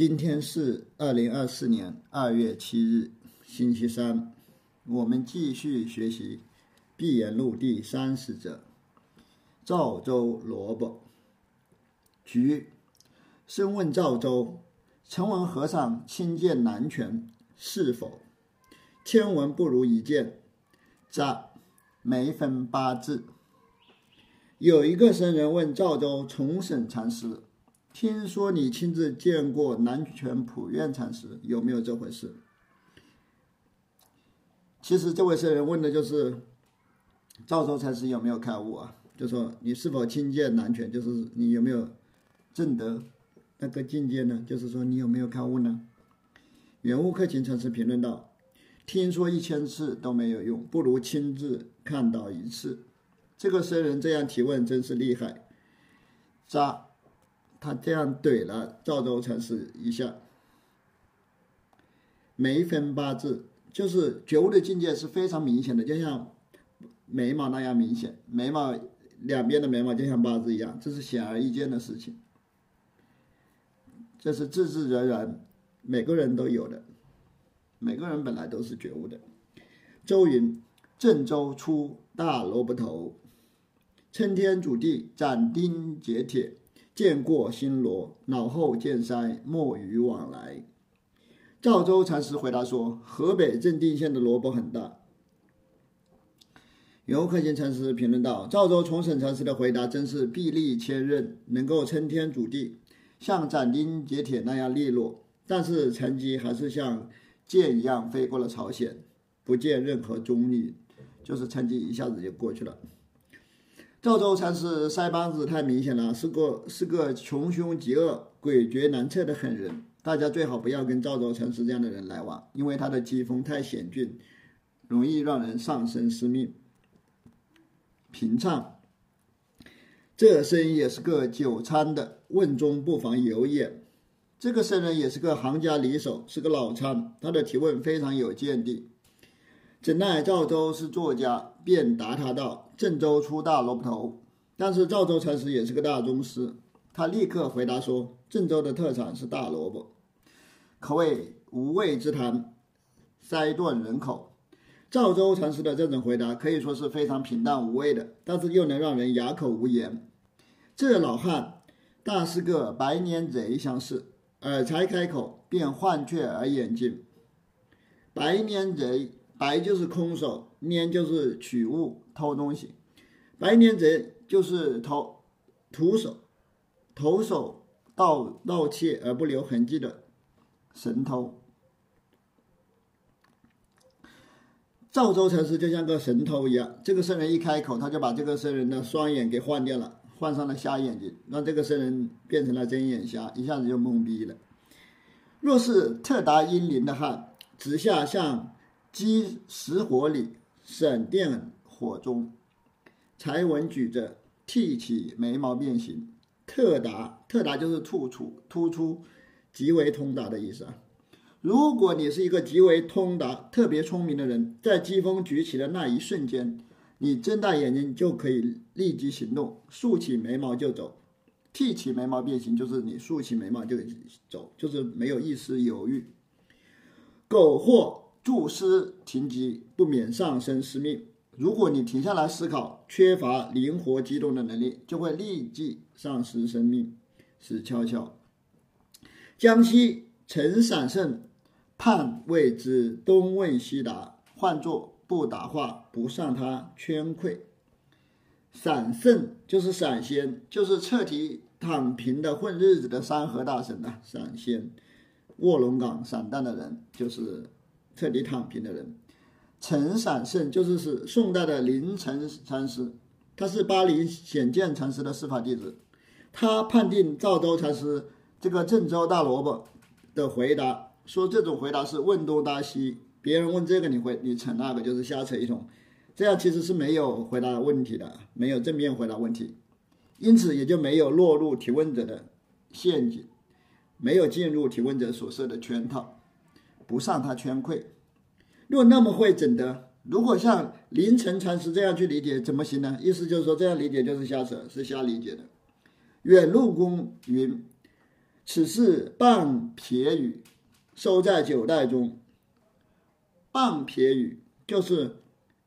今天是二零二四年二月七日，星期三。我们继续学习《闭眼录》第三十则。赵州萝卜菊深问赵州：“曾闻和尚亲见南拳，是否？千闻不如一见。”札梅分八字。有一个僧人问赵州重审禅师。听说你亲自见过南拳普愿禅师，有没有这回事？其实这位僧人问的就是赵州禅师有没有开悟啊？就说你是否亲见南拳，就是你有没有证得那个境界呢？就是说你有没有开悟呢？圆悟克勤禅师评论道：“听说一千次都没有用，不如亲自看到一次。”这个僧人这样提问真是厉害，扎。他这样怼了赵州禅师一下，眉分八字就是觉悟的境界是非常明显的，就像眉毛那样明显，眉毛两边的眉毛就像八字一样，这是显而易见的事情，这是自自然然，每个人都有的，每个人本来都是觉悟的。周云：郑州出大萝卜头，撑天主地，斩钉截铁。见过新罗，脑后见腮，莫与往来。赵州禅师回答说：“河北正定县的萝卜很大。”游克勤禅师评论道：“赵州重审禅师的回答真是臂力千仞，能够撑天阻地，像斩钉截铁那样利落。但是成绩还是像箭一样飞过了朝鲜，不见任何踪影，就是成绩一下子就过去了。”赵州禅师腮帮子太明显了，是个是个穷凶极恶、诡谲难测的狠人。大家最好不要跟赵州禅师这样的人来往，因为他的机锋太险峻，容易让人丧生失命。平畅，这僧也是个久参的，问中不妨有眼。这个僧人也是个行家里手，是个老参，他的提问非常有见地。怎奈赵州是作家，便答他道：“郑州出大萝卜头。”但是赵州禅师也是个大宗师，他立刻回答说：“郑州的特产是大萝卜，可谓无味之谈，塞顿人口。”赵州禅师的这种回答可以说是非常平淡无味的，但是又能让人哑口无言。这老汉大是个白脸贼相似，耳才开口，便换却而眼睛。白脸贼。白就是空手，拈就是取物、偷东西。白拈贼就是偷徒手、徒手盗盗窃而不留痕迹的神偷。赵州禅师就像个神偷一样，这个僧人一开口，他就把这个僧人的双眼给换掉了，换上了瞎眼睛，让这个僧人变成了睁眼瞎，一下子就懵逼了。若是特达英灵的汉，直下像。积石火里，闪电火中，才闻举着，剃起眉毛变形。特达，特达就是突出、突出、极为通达的意思啊。如果你是一个极为通达、特别聪明的人，在疾风举起的那一瞬间，你睁大眼睛就可以立即行动，竖起眉毛就走。剃起眉毛变形就是你竖起眉毛就走，就是没有一丝犹豫。苟或。注思停机，不免丧生失命。如果你停下来思考，缺乏灵活机动的能力，就会立即丧失生命。死翘翘。江西陈闪胜判谓之东问西答，换作不答话，不上他圈溃。闪胜就是闪仙，就是彻底躺平的混日子的山河大神呐。闪仙，卧龙岗散旦的人就是。彻底躺平的人，陈闪胜就是是宋代的凌晨禅师，他是巴黎显见禅师的师法弟子。他判定赵州禅师这个郑州大萝卜的回答，说这种回答是问东答西，别人问这个你回你扯那个就是瞎扯一通，这样其实是没有回答问题的，没有正面回答问题，因此也就没有落入提问者的陷阱，没有进入提问者所设的圈套。不上他圈愧，若那么会怎的？如果像凌晨禅师这样去理解，怎么行呢？意思就是说，这样理解就是瞎扯，是瞎理解的。远路公云：“此事半撇语，收在九代中。半撇语就是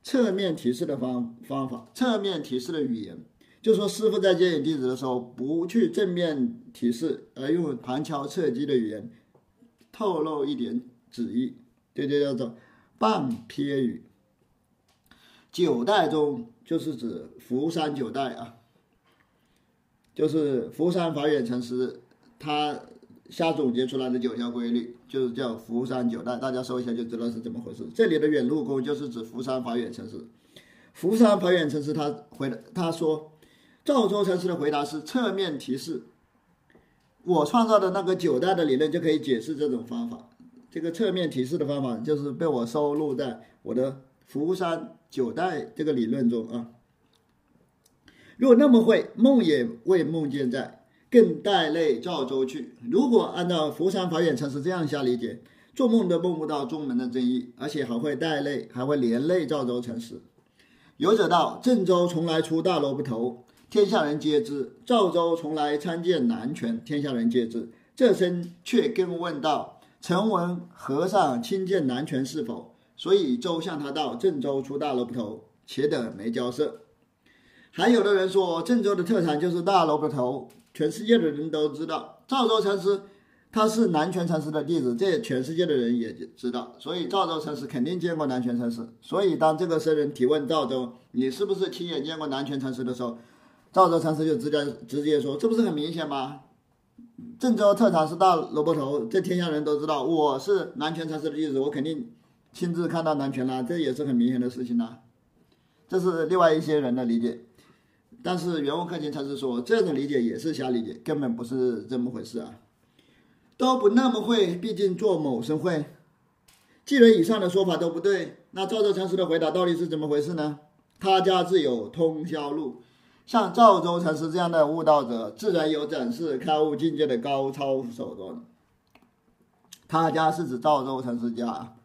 侧面提示的方方法，侧面提示的语言，就说师傅在接引弟子的时候，不去正面提示，而用旁敲侧击的语言透露一点旨意，这就叫做半撇语。九代中就是指福山九代啊，就是福山法远禅师他瞎总结出来的九条规律，就是叫福山九代，大家搜一下就知道是怎么回事。这里的远路公就是指福山法远禅师，福山法远禅师他回他说，赵州禅师的回答是侧面提示，我创造的那个九代的理论就可以解释这种方法。这个侧面提示的方法就是被我收录在我的福山。九代这个理论中啊，若那么会，梦也未梦见在，更带泪赵州去。如果按照福山法眼禅师这样下理解，做梦都梦不到宗门的真意，而且还会带泪，还会连累赵州禅师。有者道：郑州从来出大萝卜头，天下人皆知；赵州从来参见南拳，天下人皆知。这身却更问道：曾闻和尚亲见南拳是否？所以周向他道：“郑州出大萝卜头，且等没交涉。”还有的人说，郑州的特产就是大萝卜头，全世界的人都知道。赵州禅师他是南拳禅师的弟子，这全世界的人也知道。所以赵州禅师肯定见过南拳禅师。所以当这个僧人提问赵州：“你是不是亲眼见过南拳禅师？”的时候，赵州禅师就直接直接说：“这不是很明显吗？郑州特产是大萝卜头，这天下人都知道。我是南拳禅师的弟子，我肯定。”亲自看到南拳了，这也是很明显的事情啦。这是另外一些人的理解，但是原文课前禅师说，这种理解也是瞎理解，根本不是这么回事啊，都不那么会。毕竟做某生会，既然以上的说法都不对，那赵州禅师的回答到底是怎么回事呢？他家自有通宵路，像赵州禅师这样的悟道者，自然有展示开悟境界的高超手段。他家是指赵州禅师家。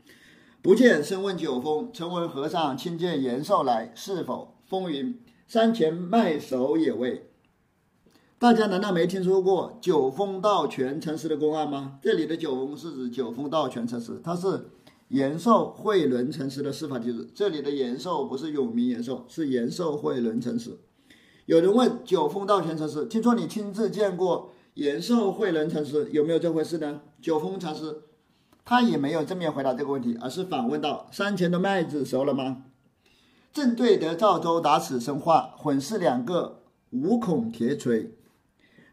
不见身问九峰，曾闻和尚亲见延寿来，是否？风云山前卖首也未。大家难道没听说过九峰道全禅师的公案吗？这里的九峰是指九峰道全禅师，他是延寿慧伦禅师的司法弟子。这里的延寿不是永明延寿，是延寿慧伦禅师。有人问九峰道全禅师，听说你亲自见过延寿慧伦禅师，有没有这回事呢？九峰禅师。他也没有正面回答这个问题，而是反问道：“山前的麦子熟了吗？”正对得赵州打此生话，混是两个五孔铁锤。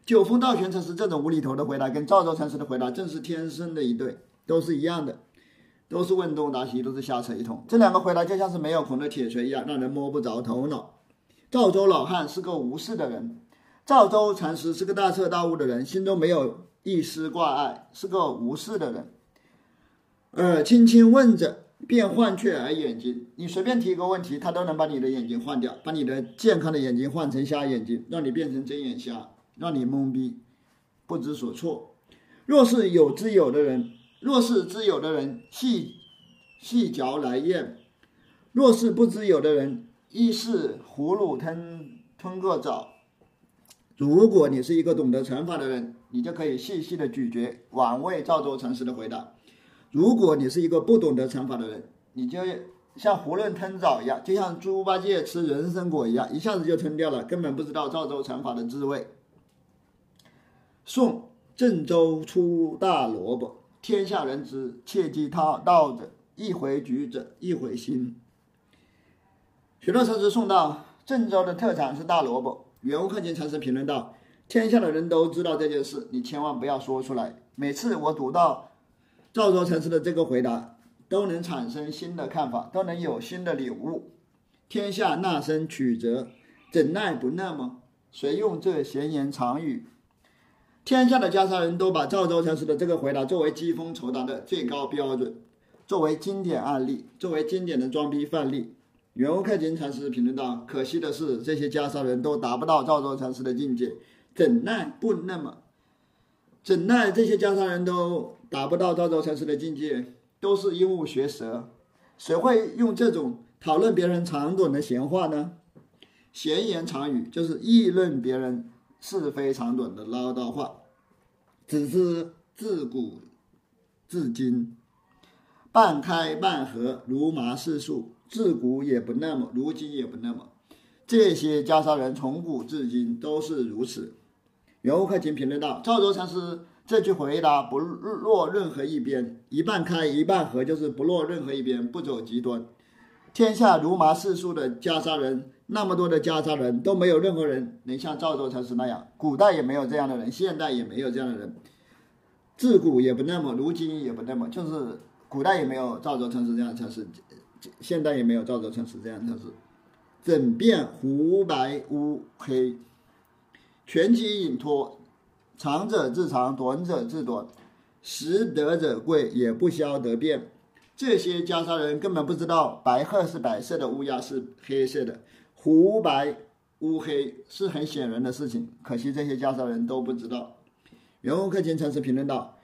九峰道玄禅师这种无厘头的回答，跟赵州禅师的回答正是天生的一对，都是一样的，都是问东答西，都是瞎扯一通。这两个回答就像是没有孔的铁锤一样，让人摸不着头脑。赵州老汉是个无事的人，赵州禅师是个大彻大悟的人，心中没有一丝挂碍，是个无事的人。呃，轻轻问着，便换却而眼睛。你随便提一个问题，他都能把你的眼睛换掉，把你的健康的眼睛换成瞎眼睛，让你变成睁眼瞎，让你懵逼，不知所措。若是有知有的人，若是知有的人，细细嚼来咽；若是不知有的人，一是葫芦吞吞个枣。如果你是一个懂得乘法的人，你就可以细细的咀嚼，玩味赵州禅师的回答。如果你是一个不懂得乘法的人，你就像囫囵吞枣一样，就像猪八戒吃人参果一样，一下子就吞掉了，根本不知道赵州乘法的滋味。宋郑州出大萝卜，天下人知，切记他道者，一回举者，一回心。许多禅师送到，郑州的特产是大萝卜。袁悟空前禅师评论道：“天下的人都知道这件事，你千万不要说出来。每次我读到。”赵州禅师的这个回答都能产生新的看法，都能有新的领悟。天下那生曲折，怎奈不那么？谁用这闲言长语？天下的家沙人都把赵州禅师的这个回答作为机锋筹答的最高标准，作为经典案例，作为经典的装逼范例。袁悟克金禅师评论道：“可惜的是，这些袈裟人都达不到赵州禅师的境界，怎奈不那么？怎奈这些袈裟人都？”达不到赵州禅师的境界，都是鹦鹉学舌。谁会用这种讨论别人长短的闲话呢？闲言长语就是议论别人是非长短的唠叨话。只是自古至今，半开半合，如麻似树。自古也不那么，如今也不那么。这些袈裟人从古至今都是如此。袁悟克勤评论道：“赵州禅师这句回答不落任何一边，一半开一半合，就是不落任何一边，不走极端。天下如麻似树的袈裟人，那么多的袈裟人都没有任何人能像赵州禅师那样，古代也没有这样的人，现代也没有这样的人，自古也不那么，如今也不那么，就是古代也没有赵州禅师这样的禅师，现代也没有赵州城是这样的禅师。”整遍湖白乌黑，全机隐脱，长者自长，短者自短，识得者贵，也不消得变。这些袈裟人根本不知道白鹤是白色的，乌鸦是黑色的，湖白乌黑是很显然的事情。可惜这些袈裟人都不知道。袁悟克勤禅师评论道：“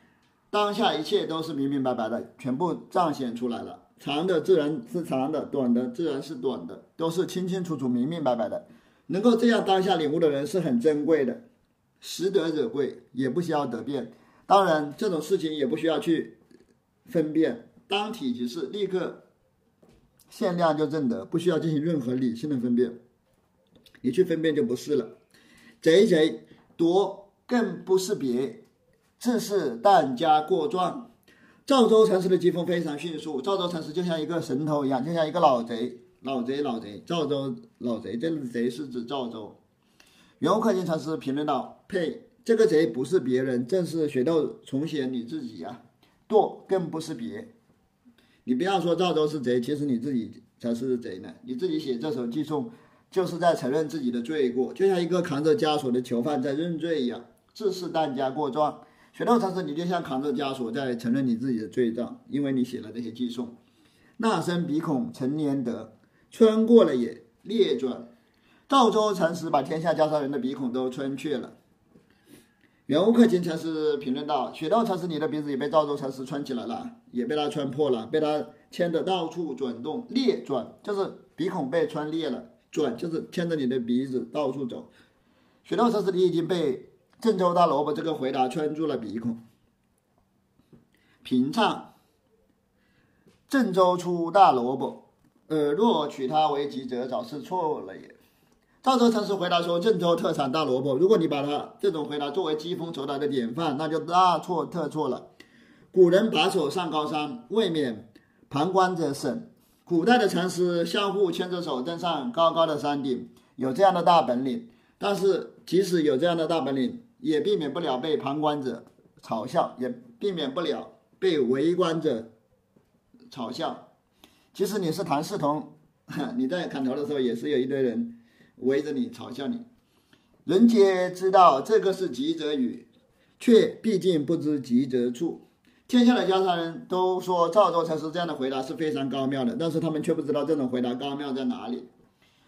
当下一切都是明明白白的，全部彰显出来了。”长的自然是长的，短的自然是短的，都是清清楚楚、明明白白的。能够这样当下领悟的人是很珍贵的，识得者贵，也不需要得辩。当然，这种事情也不需要去分辨，当体即是，立刻限量就正得，不需要进行任何理性的分辨。你去分辨就不是了。贼贼夺更不是别，自是但家过状。赵州禅师的机锋非常迅速，赵州禅师就像一个神偷一样，就像一个老贼，老贼，老贼，赵州老贼，这个贼是指赵州。袁悟克勤禅师评论道：“呸，这个贼不是别人，正是雪窦重显你自己呀！堕更不是别，你不要说赵州是贼，其实你自己才是贼呢。你自己写这首寄送，就是在承认自己的罪过，就像一个扛着枷锁的囚犯在认罪一样，自是但家过状。”雪道禅师，你就像扛着枷锁在承认你自己的罪状，因为你写了这些寄送。那生鼻孔成年德，穿过了也裂转。赵州禅师把天下袈裟人的鼻孔都穿去了。袁悟克勤禅师评论道：“雪道禅师，你的鼻子也被赵州禅师穿起来了，也被他穿破了，被他牵的到处转动，裂转就是鼻孔被穿裂了，转就是牵着你的鼻子到处走。雪道禅师，你已经被。”郑州大萝卜这个回答圈住了鼻孔。平唱，郑州出大萝卜，呃若取它为吉者，早是错了也。赵州禅师回答说：“郑州特产大萝卜，如果你把它这种回答作为机锋筹达的典范，那就大错特错了。古人把手上高山，未免旁观者省。古代的禅师相互牵着手登上高高的山顶，有这样的大本领。但是即使有这样的大本领，也避免不了被旁观者嘲笑，也避免不了被围观者嘲笑。其实你是谭嗣同，你在砍头的时候也是有一堆人围着你嘲笑你。人皆知道这个是吉者语，却毕竟不知吉者处。天下的家常人都说赵州禅师这样的回答是非常高妙的，但是他们却不知道这种回答高妙在哪里。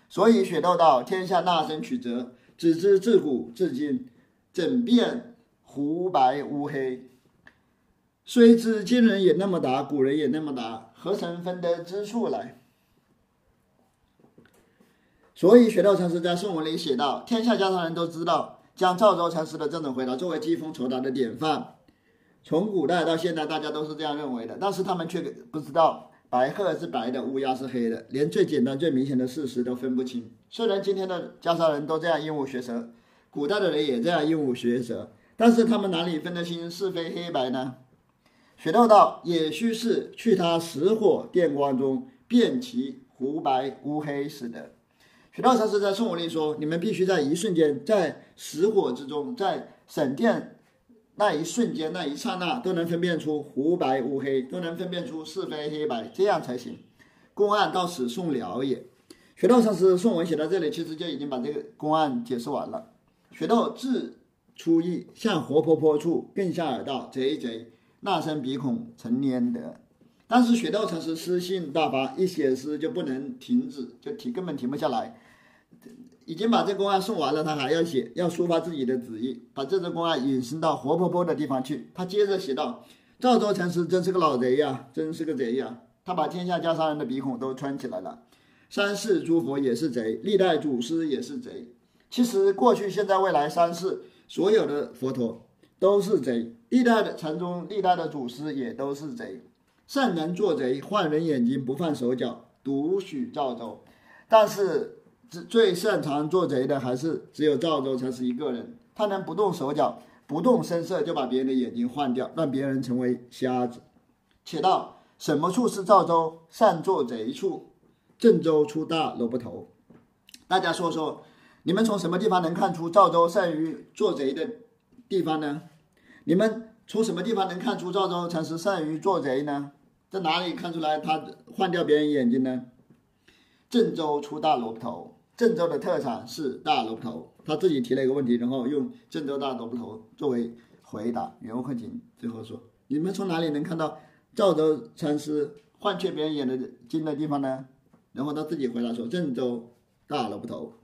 所以雪窦道：天下纳生曲折，只知自古至今。整遍湖白乌黑，虽知今人也那么答，古人也那么答，何曾分得之处来？所以雪道禅师在宋文里写道：“天下家常人都知道，将赵州禅师的这种回答作为机锋酬答的典范。从古代到现在，大家都是这样认为的，但是他们却不知道白鹤是白的，乌鸦是黑的，连最简单、最明显的事实都分不清。虽然今天的家常人都这样鹦鹉学舌。”古代的人也这样鹦鹉学舌，但是他们哪里分得清是非黑白呢？学道道也须是去他实火电光中辨其湖白乌黑似的。雪窦禅师在宋文里说：“你们必须在一瞬间，在实火之中，在闪电那一瞬间、那一刹那，都能分辨出湖白乌黑，都能分辨出是非黑白，这样才行。公案到此送了也。”学道禅师宋文写到这里，其实就已经把这个公案解释完了。学到自出意，向活泼泼处，更下耳道：“贼贼，那生鼻孔成粘德。”但是雪窦禅师诗性大发，一写诗就不能停止，就停根本停不下来。已经把这公案送完了，他还要写，要抒发自己的旨意，把这则公案引申到活泼泼的地方去。他接着写道：“赵州禅师真是个老贼呀，真是个贼呀！他把天下家商人的鼻孔都穿起来了。三世诸佛也是贼，历代祖师也是贼。”其实，过去、现在、未来三世所有的佛陀，都是贼。历代的禅宗，历代的祖师也都是贼。善人做贼，换人眼睛，不犯手脚，独许赵州。但是最擅长做贼的，还是只有赵州才是一个人。他能不动手脚，不动声色，就把别人的眼睛换掉，让别人成为瞎子。且道什么处是赵州善做贼处？郑州出大萝卜头。大家说说，你们从什么地方能看出赵州善于做贼的地方呢？你们从什么地方能看出赵州禅师善于做贼呢？在哪里看出来他换掉别人眼睛呢？郑州出大萝卜头。郑州的特产是大萝卜头。他自己提了一个问题，然后用郑州大萝卜头作为回答。袁慧琴最后说：“你们从哪里能看到赵州禅师换却别人眼的睛的地方呢？”然后他自己回答说：“郑州大萝卜头。”